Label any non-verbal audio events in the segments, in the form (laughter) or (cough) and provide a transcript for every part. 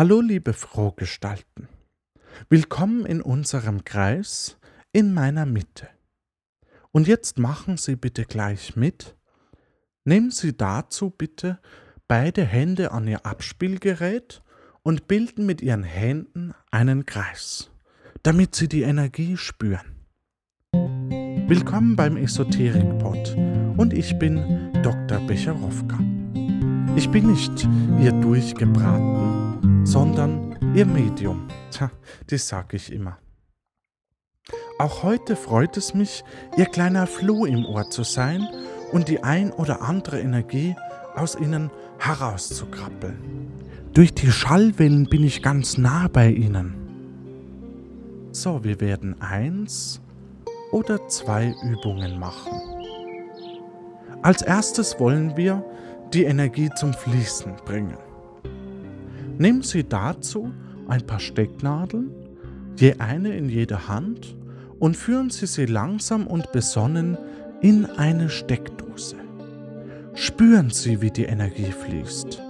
Hallo liebe Frohgestalten, willkommen in unserem Kreis in meiner Mitte. Und jetzt machen Sie bitte gleich mit. Nehmen Sie dazu bitte beide Hände an Ihr Abspielgerät und bilden mit Ihren Händen einen Kreis, damit Sie die Energie spüren. Willkommen beim Esoterik-Pod und ich bin Dr. Becherowka. Ich bin nicht Ihr Durchgebraten, sondern Ihr Medium. Tja, das sag ich immer. Auch heute freut es mich, Ihr kleiner Floh im Ohr zu sein und die ein oder andere Energie aus Ihnen herauszukrabbeln. Durch die Schallwellen bin ich ganz nah bei Ihnen. So, wir werden eins oder zwei Übungen machen. Als erstes wollen wir die Energie zum Fließen bringen. Nehmen Sie dazu ein paar Stecknadeln, je eine in jeder Hand, und führen Sie sie langsam und besonnen in eine Steckdose. Spüren Sie, wie die Energie fließt.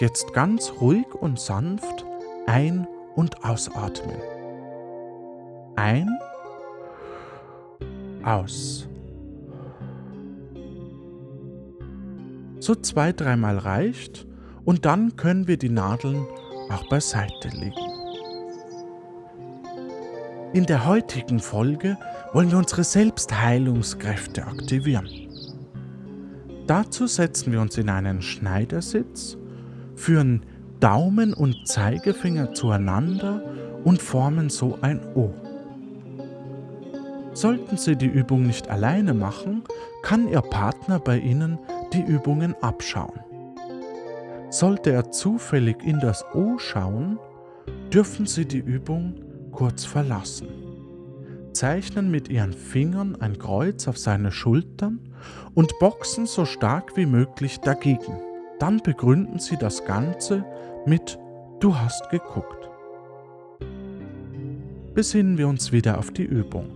Jetzt ganz ruhig und sanft ein- und ausatmen. Ein, aus. So zwei, dreimal reicht und dann können wir die Nadeln auch beiseite legen. In der heutigen Folge wollen wir unsere Selbstheilungskräfte aktivieren. Dazu setzen wir uns in einen Schneidersitz, führen Daumen und Zeigefinger zueinander und formen so ein O. Sollten Sie die Übung nicht alleine machen, kann Ihr Partner bei Ihnen die Übungen abschauen. Sollte er zufällig in das O schauen, dürfen Sie die Übung kurz verlassen. Zeichnen mit Ihren Fingern ein Kreuz auf seine Schultern und boxen so stark wie möglich dagegen. Dann begründen Sie das Ganze mit Du hast geguckt. Besinnen wir uns wieder auf die Übung.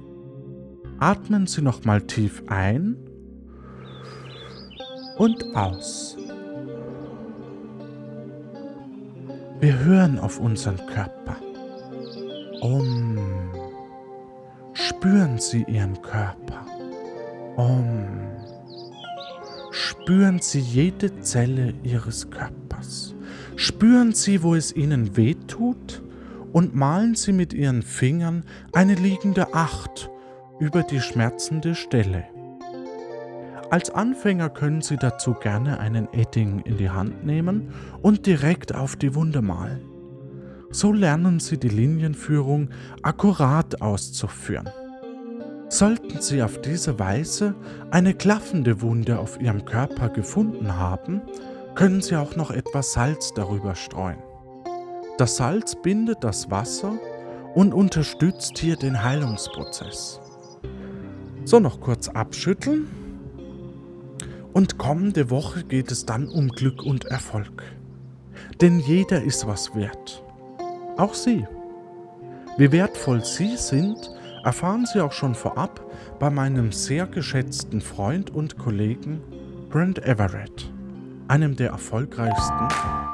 Atmen Sie nochmal tief ein und aus. Wir hören auf unseren Körper. Om. Spüren Sie Ihren Körper. Om. Spüren Sie jede Zelle Ihres Körpers. Spüren Sie, wo es Ihnen weh tut und malen Sie mit Ihren Fingern eine liegende Acht über die schmerzende Stelle. Als Anfänger können Sie dazu gerne einen Edding in die Hand nehmen und direkt auf die Wunde malen. So lernen Sie die Linienführung akkurat auszuführen. Sollten Sie auf diese Weise eine klaffende Wunde auf Ihrem Körper gefunden haben, können Sie auch noch etwas Salz darüber streuen. Das Salz bindet das Wasser und unterstützt hier den Heilungsprozess. So, noch kurz abschütteln. Und kommende Woche geht es dann um Glück und Erfolg. Denn jeder ist was wert. Auch Sie. Wie wertvoll Sie sind, erfahren Sie auch schon vorab bei meinem sehr geschätzten Freund und Kollegen Brent Everett, einem der erfolgreichsten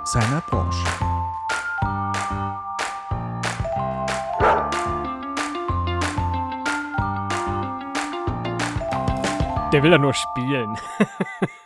seiner Branche. Der will ja nur spielen. (laughs)